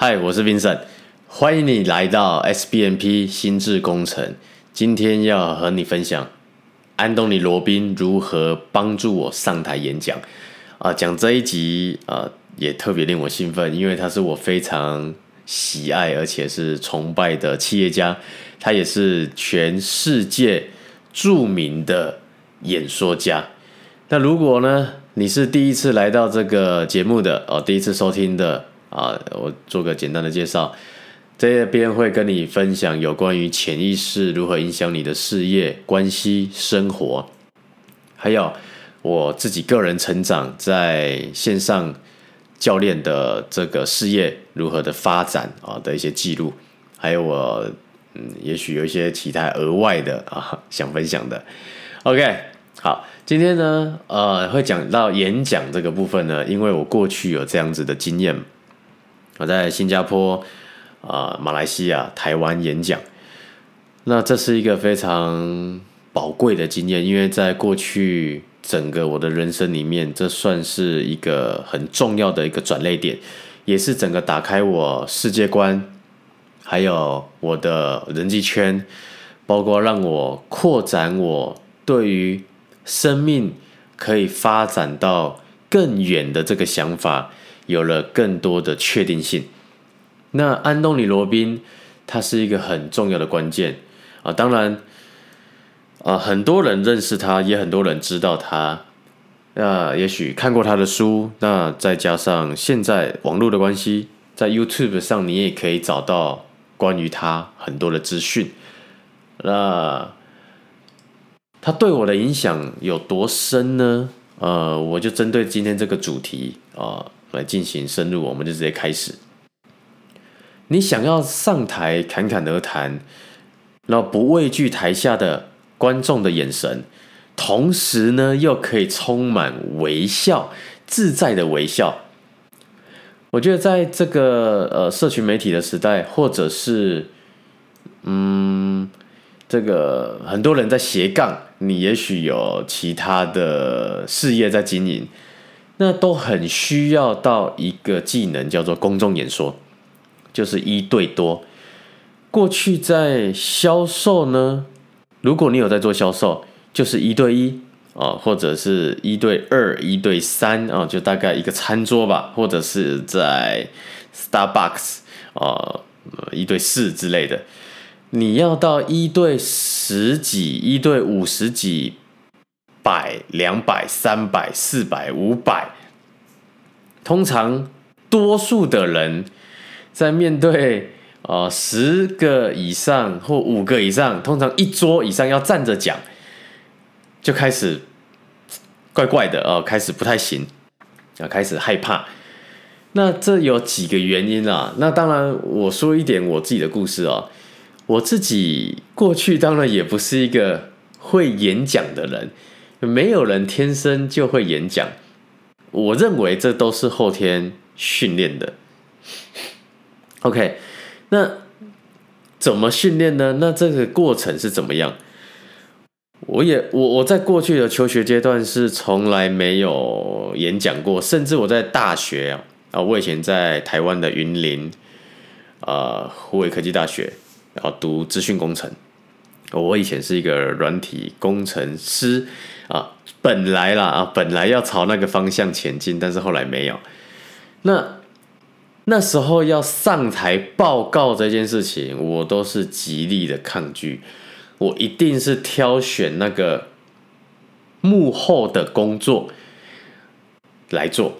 嗨，我是 Vincent，欢迎你来到 SBNP 心智工程。今天要和你分享安东尼罗宾如何帮助我上台演讲啊。讲这一集啊，也特别令我兴奋，因为他是我非常喜爱而且是崇拜的企业家，他也是全世界著名的演说家。那如果呢，你是第一次来到这个节目的哦，第一次收听的。啊，我做个简单的介绍，这边会跟你分享有关于潜意识如何影响你的事业、关系、生活，还有我自己个人成长在线上教练的这个事业如何的发展啊的一些记录，还有我嗯，也许有一些其他额外的啊想分享的。OK，好，今天呢，呃，会讲到演讲这个部分呢，因为我过去有这样子的经验。我在新加坡、啊马来西亚、台湾演讲，那这是一个非常宝贵的经验，因为在过去整个我的人生里面，这算是一个很重要的一个转捩点，也是整个打开我世界观，还有我的人际圈，包括让我扩展我对于生命可以发展到更远的这个想法。有了更多的确定性，那安东尼罗宾他是一个很重要的关键啊，当然啊，很多人认识他，也很多人知道他，那也许看过他的书，那再加上现在网络的关系，在 YouTube 上你也可以找到关于他很多的资讯，那他对我的影响有多深呢？呃，我就针对今天这个主题啊。来进行深入，我们就直接开始。你想要上台侃侃而谈，然后不畏惧台下的观众的眼神，同时呢又可以充满微笑、自在的微笑。我觉得在这个呃社群媒体的时代，或者是嗯这个很多人在斜杠，你也许有其他的事业在经营。那都很需要到一个技能，叫做公众演说，就是一对多。过去在销售呢，如果你有在做销售，就是一对一啊，或者是一对二、一对三啊，就大概一个餐桌吧，或者是在 Starbucks 啊，一对四之类的。你要到一对十几、一对五十几。百、两百、三百、四百、五百，通常多数的人在面对呃十个以上或五个以上，通常一桌以上要站着讲，就开始怪怪的哦，开始不太行啊，开始害怕。那这有几个原因啊？那当然，我说一点我自己的故事哦。我自己过去当然也不是一个会演讲的人。没有人天生就会演讲，我认为这都是后天训练的。OK，那怎么训练呢？那这个过程是怎么样？我也我我在过去的求学阶段是从来没有演讲过，甚至我在大学啊啊，我以前在台湾的云林啊，湖北科技大学，然后读资讯工程。我以前是一个软体工程师啊，本来啦啊，本来要朝那个方向前进，但是后来没有。那那时候要上台报告这件事情，我都是极力的抗拒。我一定是挑选那个幕后的工作来做，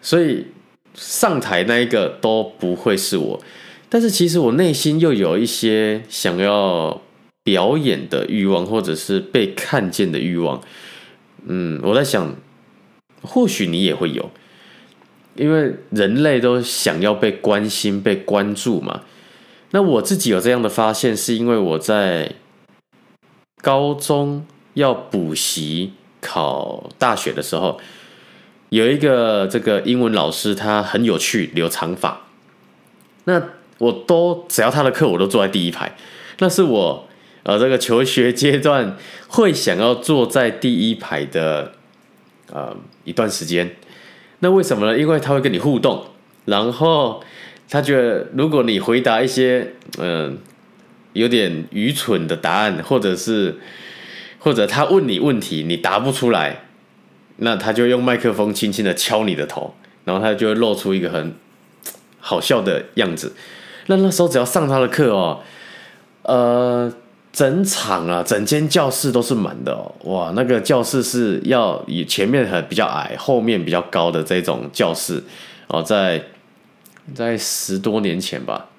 所以上台那一个都不会是我。但是其实我内心又有一些想要。表演的欲望，或者是被看见的欲望，嗯，我在想，或许你也会有，因为人类都想要被关心、被关注嘛。那我自己有这样的发现，是因为我在高中要补习考大学的时候，有一个这个英文老师，他很有趣，留长发。那我都只要他的课，我都坐在第一排，那是我。呃，这个求学阶段会想要坐在第一排的呃一段时间，那为什么呢？因为他会跟你互动，然后他觉得如果你回答一些嗯有点愚蠢的答案，或者是或者他问你问题你答不出来，那他就用麦克风轻轻的敲你的头，然后他就会露出一个很好笑的样子。那那时候只要上他的课哦，呃。整场啊，整间教室都是满的哦！哇，那个教室是要以前面很比较矮，后面比较高的这种教室哦，在在十多年前吧，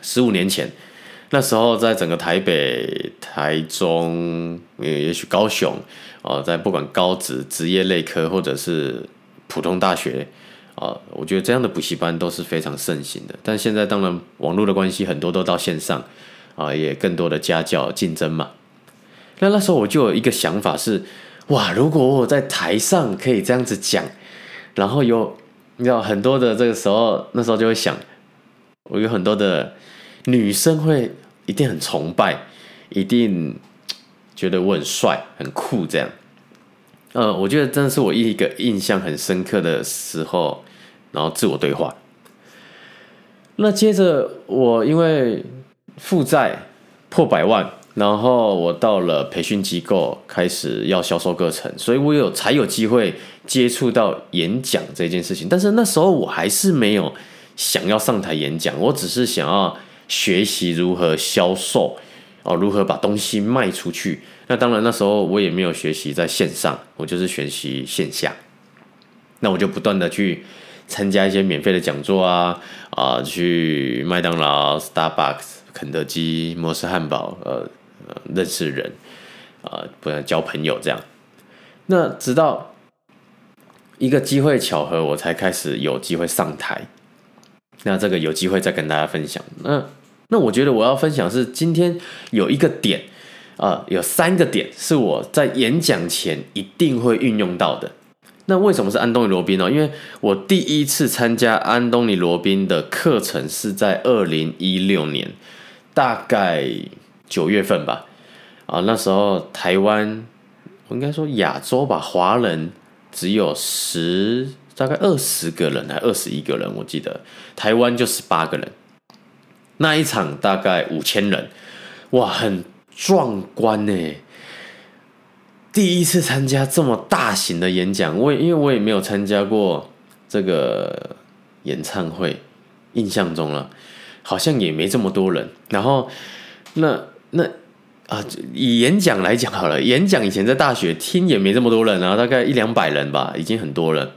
十五年前，那时候在整个台北、台中，也许高雄哦，在不管高职、职业类科或者是普通大学啊，我觉得这样的补习班都是非常盛行的。但现在当然网络的关系，很多都到线上。啊，也更多的家教竞争嘛。那那时候我就有一个想法是，哇，如果我在台上可以这样子讲，然后有你知道很多的这个时候，那时候就会想，我有很多的女生会一定很崇拜，一定觉得我很帅很酷这样。呃，我觉得真的是我一个印象很深刻的时候，然后自我对话。那接着我因为。负债破百万，然后我到了培训机构开始要销售课程，所以我有才有机会接触到演讲这件事情。但是那时候我还是没有想要上台演讲，我只是想要学习如何销售哦，如何把东西卖出去。那当然那时候我也没有学习在线上，我就是学习线下。那我就不断的去参加一些免费的讲座啊啊，去麦当劳、Starbucks。肯德基、摩斯汉堡，呃，认识人，啊，不然交朋友这样。那直到一个机会巧合，我才开始有机会上台。那这个有机会再跟大家分享。那那我觉得我要分享是今天有一个点，啊，有三个点是我在演讲前一定会运用到的。那为什么是安东尼罗宾呢？因为我第一次参加安东尼罗宾的课程是在二零一六年。大概九月份吧，啊，那时候台湾，我应该说亚洲吧，华人只有十，大概二十个人，还二十一个人，我记得台湾就十八个人。那一场大概五千人，哇，很壮观呢！第一次参加这么大型的演讲，我也因为我也没有参加过这个演唱会，印象中了。好像也没这么多人，然后那那啊，以演讲来讲好了，演讲以前在大学听也没这么多人啊，大概一两百人吧，已经很多了。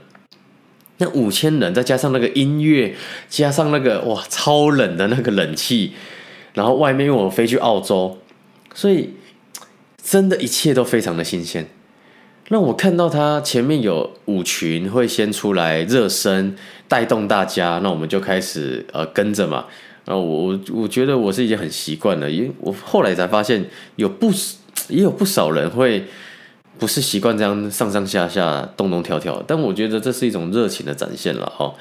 那五千人再加上那个音乐，加上那个哇超冷的那个冷气，然后外面因为我飞去澳洲，所以真的一切都非常的新鲜。那我看到他前面有舞群会先出来热身，带动大家，那我们就开始呃跟着嘛。啊，我我觉得我是已经很习惯了，因为我后来才发现有不也有不少人会不是习惯这样上上下下动动跳跳，但我觉得这是一种热情的展现了哈。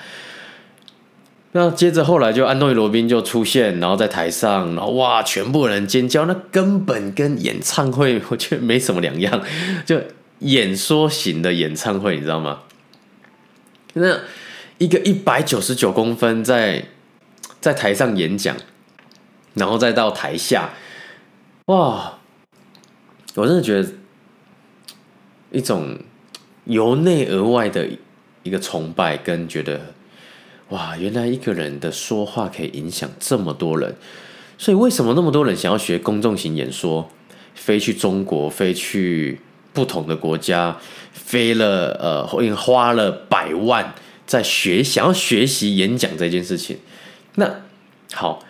那接着后来就安东尼罗宾就出现，然后在台上，然后哇，全部人尖叫，那根本跟演唱会 我觉得没什么两样，就演说型的演唱会，你知道吗？那一个一百九十九公分在。在台上演讲，然后再到台下，哇！我真的觉得一种由内而外的一个崇拜，跟觉得哇，原来一个人的说话可以影响这么多人。所以为什么那么多人想要学公众型演说，飞去中国，飞去不同的国家，飞了呃，花了百万在学，想要学习演讲这件事情。那好，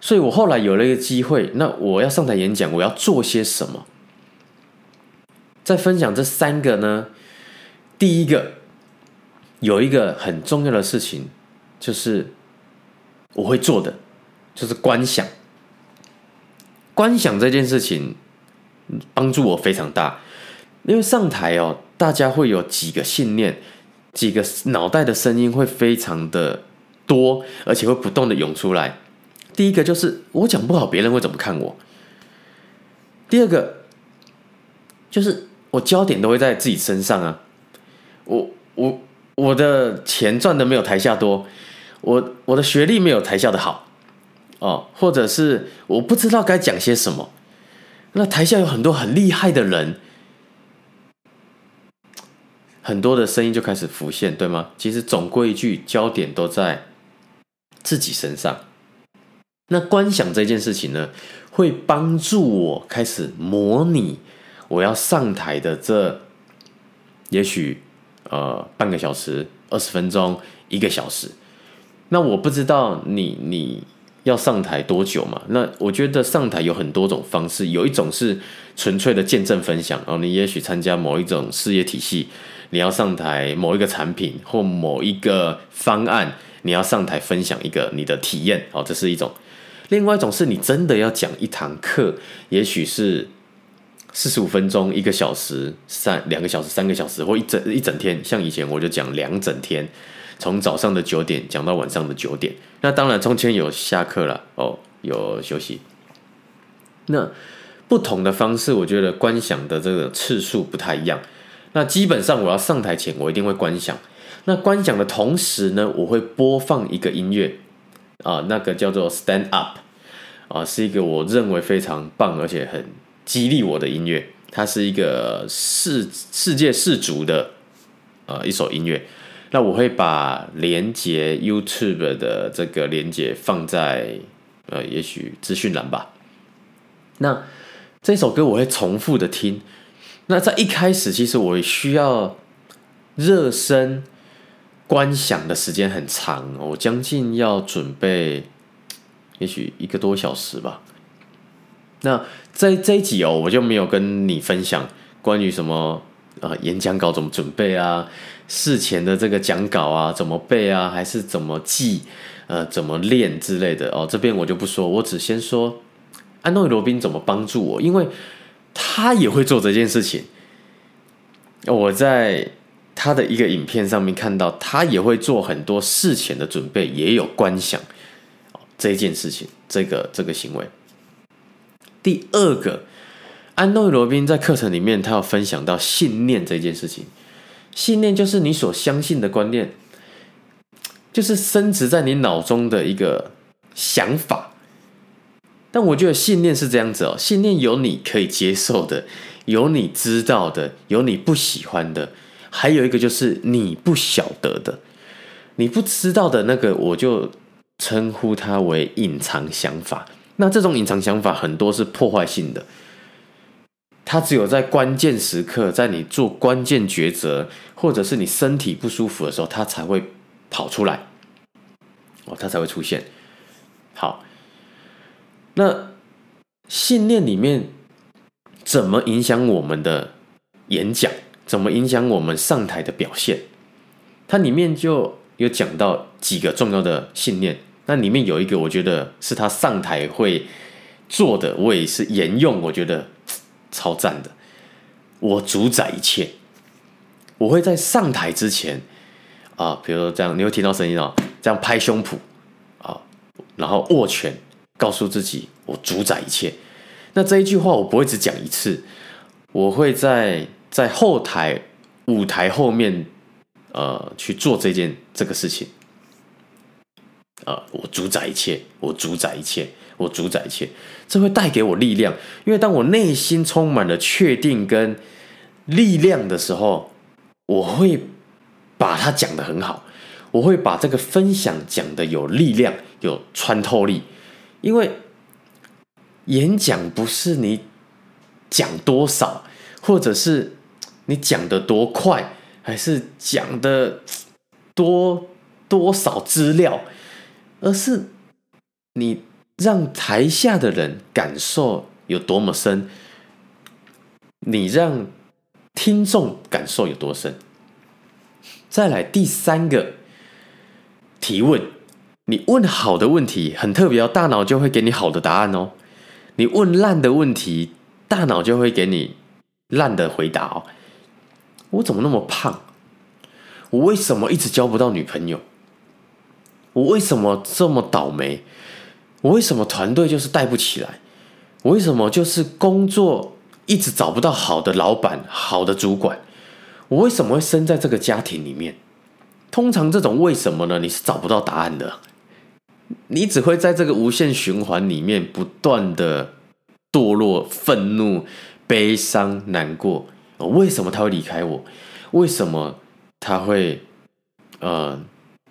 所以我后来有了一个机会，那我要上台演讲，我要做些什么？在分享这三个呢？第一个有一个很重要的事情，就是我会做的，就是观想。观想这件事情帮助我非常大，因为上台哦，大家会有几个信念，几个脑袋的声音会非常的。多，而且会不断的涌出来。第一个就是我讲不好，别人会怎么看我？第二个就是我焦点都会在自己身上啊。我我我的钱赚的没有台下多，我我的学历没有台下的好哦，或者是我不知道该讲些什么。那台下有很多很厉害的人，很多的声音就开始浮现，对吗？其实总归一句，焦点都在自己身上。那观想这件事情呢，会帮助我开始模拟我要上台的这，也许呃半个小时、二十分钟、一个小时。那我不知道你你。要上台多久嘛？那我觉得上台有很多种方式，有一种是纯粹的见证分享哦。你也许参加某一种事业体系，你要上台某一个产品或某一个方案，你要上台分享一个你的体验哦，这是一种。另外一种是你真的要讲一堂课，也许是四十五分钟、一个小时、三两个小时、三个小时或一整一整天。像以前我就讲两整天。从早上的九点讲到晚上的九点，那当然中间有下课了哦，有休息。那不同的方式，我觉得观想的这个次数不太一样。那基本上我要上台前，我一定会观想。那观想的同时呢，我会播放一个音乐啊，那个叫做 Stand Up 啊，是一个我认为非常棒而且很激励我的音乐。它是一个世世界世足的呃一首音乐。那我会把连接 YouTube 的这个连接放在呃，也许资讯栏吧。那这首歌我会重复的听。那在一开始，其实我需要热身观想的时间很长，我将近要准备，也许一个多小时吧。那在这一集哦，我就没有跟你分享关于什么。呃，演讲稿怎么准备啊？事前的这个讲稿啊，怎么背啊？还是怎么记？呃，怎么练之类的哦？这边我就不说，我只先说安东尼罗宾怎么帮助我，因为他也会做这件事情。我在他的一个影片上面看到，他也会做很多事前的准备，也有观想这件事情，这个这个行为。第二个。安东尼·罗宾在课程里面，他要分享到信念这件事情。信念就是你所相信的观念，就是升值在你脑中的一个想法。但我觉得信念是这样子哦，信念有你可以接受的，有你知道的，有你不喜欢的，还有一个就是你不晓得的，你不知道的那个，我就称呼它为隐藏想法。那这种隐藏想法很多是破坏性的。它只有在关键时刻，在你做关键抉择，或者是你身体不舒服的时候，它才会跑出来，哦，它才会出现。好，那信念里面怎么影响我们的演讲？怎么影响我们上台的表现？它里面就有讲到几个重要的信念。那里面有一个，我觉得是他上台会做的，我也是沿用，我觉得。超赞的！我主宰一切。我会在上台之前啊，比如说这样，你会听到声音哦，这样拍胸脯啊，然后握拳，告诉自己我主宰一切。那这一句话我不会只讲一次，我会在在后台舞台后面呃去做这件这个事情。呃，我主宰一切，我主宰一切。我主宰一切，这会带给我力量。因为当我内心充满了确定跟力量的时候，我会把它讲的很好，我会把这个分享讲的有力量、有穿透力。因为演讲不是你讲多少，或者是你讲的多快，还是讲的多多少资料，而是你。让台下的人感受有多么深，你让听众感受有多深。再来第三个提问，你问好的问题很特别哦，大脑就会给你好的答案哦。你问烂的问题，大脑就会给你烂的回答哦。我怎么那么胖？我为什么一直交不到女朋友？我为什么这么倒霉？我为什么团队就是带不起来？我为什么就是工作一直找不到好的老板、好的主管？我为什么会生在这个家庭里面？通常这种为什么呢？你是找不到答案的，你只会在这个无限循环里面不断的堕落、愤怒、悲伤、难过。为什么他会离开我？为什么他会呃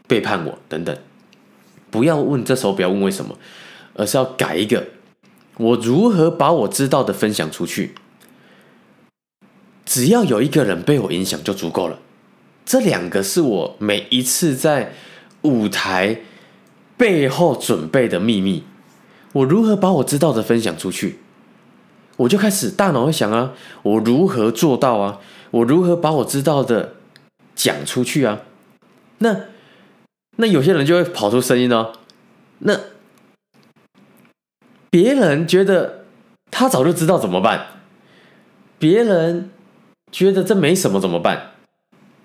背叛我？等等，不要问，这时候不要问为什么，而是要改一个，我如何把我知道的分享出去？只要有一个人被我影响就足够了。这两个是我每一次在舞台背后准备的秘密。我如何把我知道的分享出去？我就开始大脑会想啊，我如何做到啊？我如何把我知道的讲出去啊？那那有些人就会跑出声音哦。那别人觉得他早就知道怎么办？别人觉得这没什么怎么办？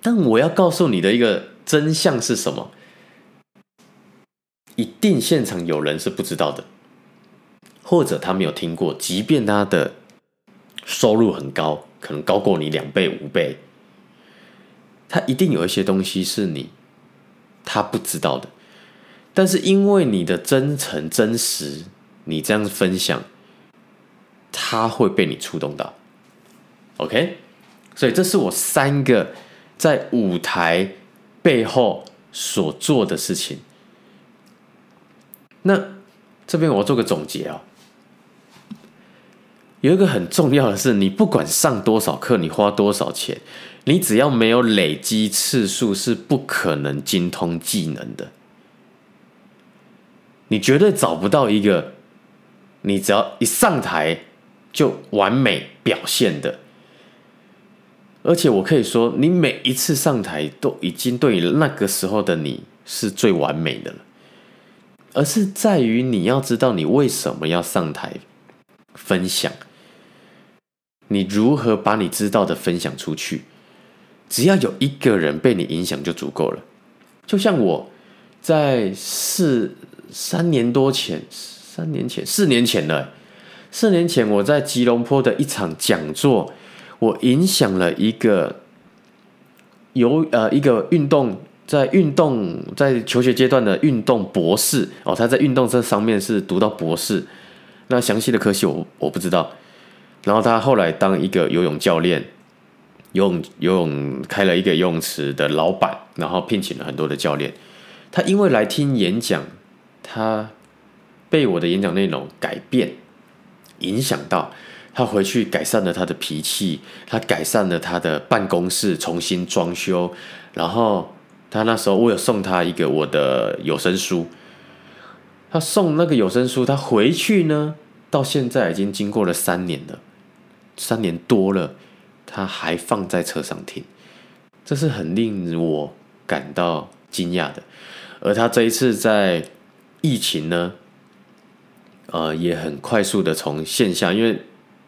但我要告诉你的一个真相是什么？一定现场有人是不知道的。或者他没有听过，即便他的收入很高，可能高过你两倍五倍，他一定有一些东西是你他不知道的。但是因为你的真诚真实，你这样分享，他会被你触动到。OK，所以这是我三个在舞台背后所做的事情。那这边我要做个总结啊。有一个很重要的是，你不管上多少课，你花多少钱，你只要没有累积次数，是不可能精通技能的。你绝对找不到一个，你只要一上台就完美表现的。而且我可以说，你每一次上台都已经对那个时候的你是最完美的了，而是在于你要知道你为什么要上台分享。你如何把你知道的分享出去？只要有一个人被你影响就足够了。就像我在四三年多前，三年前四年前了，四年前我在吉隆坡的一场讲座，我影响了一个有呃一个运动在运动在求学阶段的运动博士哦，他在运动这上面是读到博士，那详细的科系我我不知道。然后他后来当一个游泳教练，游泳游泳开了一个游泳池的老板，然后聘请了很多的教练。他因为来听演讲，他被我的演讲内容改变，影响到他回去改善了他的脾气，他改善了他的办公室，重新装修。然后他那时候我有送他一个我的有声书，他送那个有声书，他回去呢，到现在已经经过了三年了。三年多了，他还放在车上听，这是很令我感到惊讶的。而他这一次在疫情呢，呃，也很快速的从线下，因为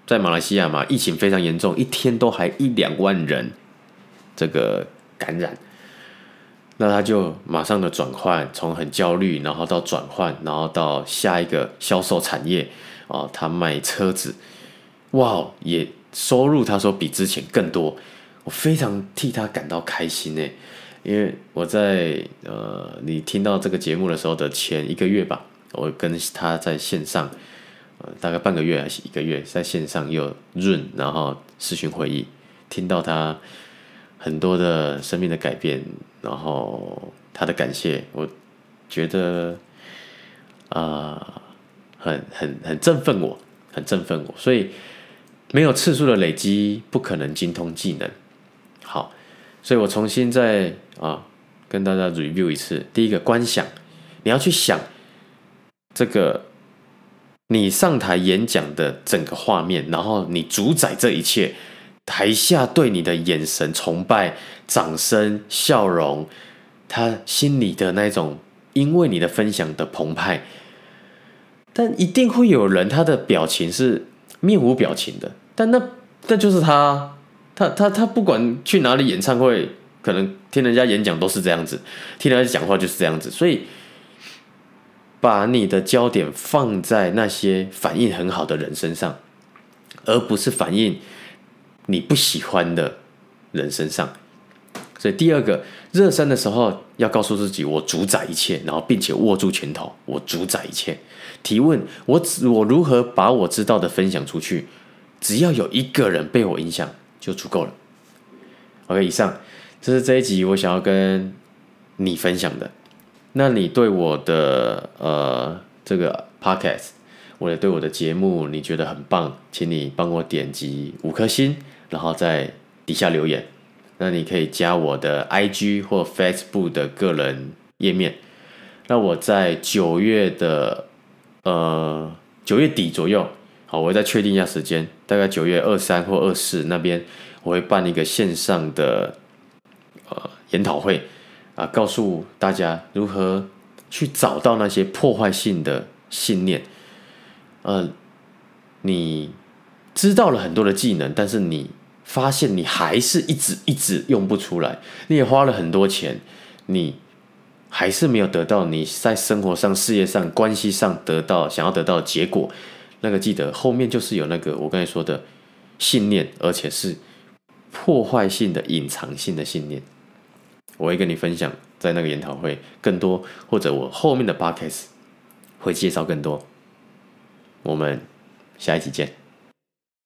在马来西亚嘛，疫情非常严重，一天都还一两万人这个感染，那他就马上的转换，从很焦虑，然后到转换，然后到下一个销售产业啊，他卖车子。哇，也收入他说比之前更多，我非常替他感到开心呢。因为我在呃，你听到这个节目的时候的前一个月吧，我跟他在线上，呃，大概半个月还是一个月，在线上又润，然后视讯会议，听到他很多的生命的改变，然后他的感谢，我觉得啊，很很很振奋我，很振奋我，所以。没有次数的累积，不可能精通技能。好，所以我重新再啊跟大家 review 一次。第一个观想，你要去想这个你上台演讲的整个画面，然后你主宰这一切，台下对你的眼神崇拜、掌声、笑容，他心里的那种因为你的分享的澎湃，但一定会有人他的表情是面无表情的。但那那就是他，他他他不管去哪里演唱会，可能听人家演讲都是这样子，听人家讲话就是这样子，所以把你的焦点放在那些反应很好的人身上，而不是反应你不喜欢的人身上。所以第二个热身的时候要告诉自己，我主宰一切，然后并且握住拳头，我主宰一切。提问：我我如何把我知道的分享出去？只要有一个人被我影响就足够了。OK，以上这是这一集我想要跟你分享的。那你对我的呃这个 Podcast，或者对我的节目你觉得很棒，请你帮我点击五颗星，然后在底下留言。那你可以加我的 IG 或 Facebook 的个人页面。那我在九月的呃九月底左右，好，我再确定一下时间，大概九月二三或二四那边，我会办一个线上的呃研讨会啊，告诉大家如何去找到那些破坏性的信念。呃，你知道了很多的技能，但是你。发现你还是一直一直用不出来，你也花了很多钱，你还是没有得到你在生活上、事业上、关系上得到想要得到的结果。那个记得后面就是有那个我刚才说的信念，而且是破坏性的、隐藏性的信念。我会跟你分享，在那个研讨会更多，或者我后面的 podcast 会介绍更多。我们下一期见。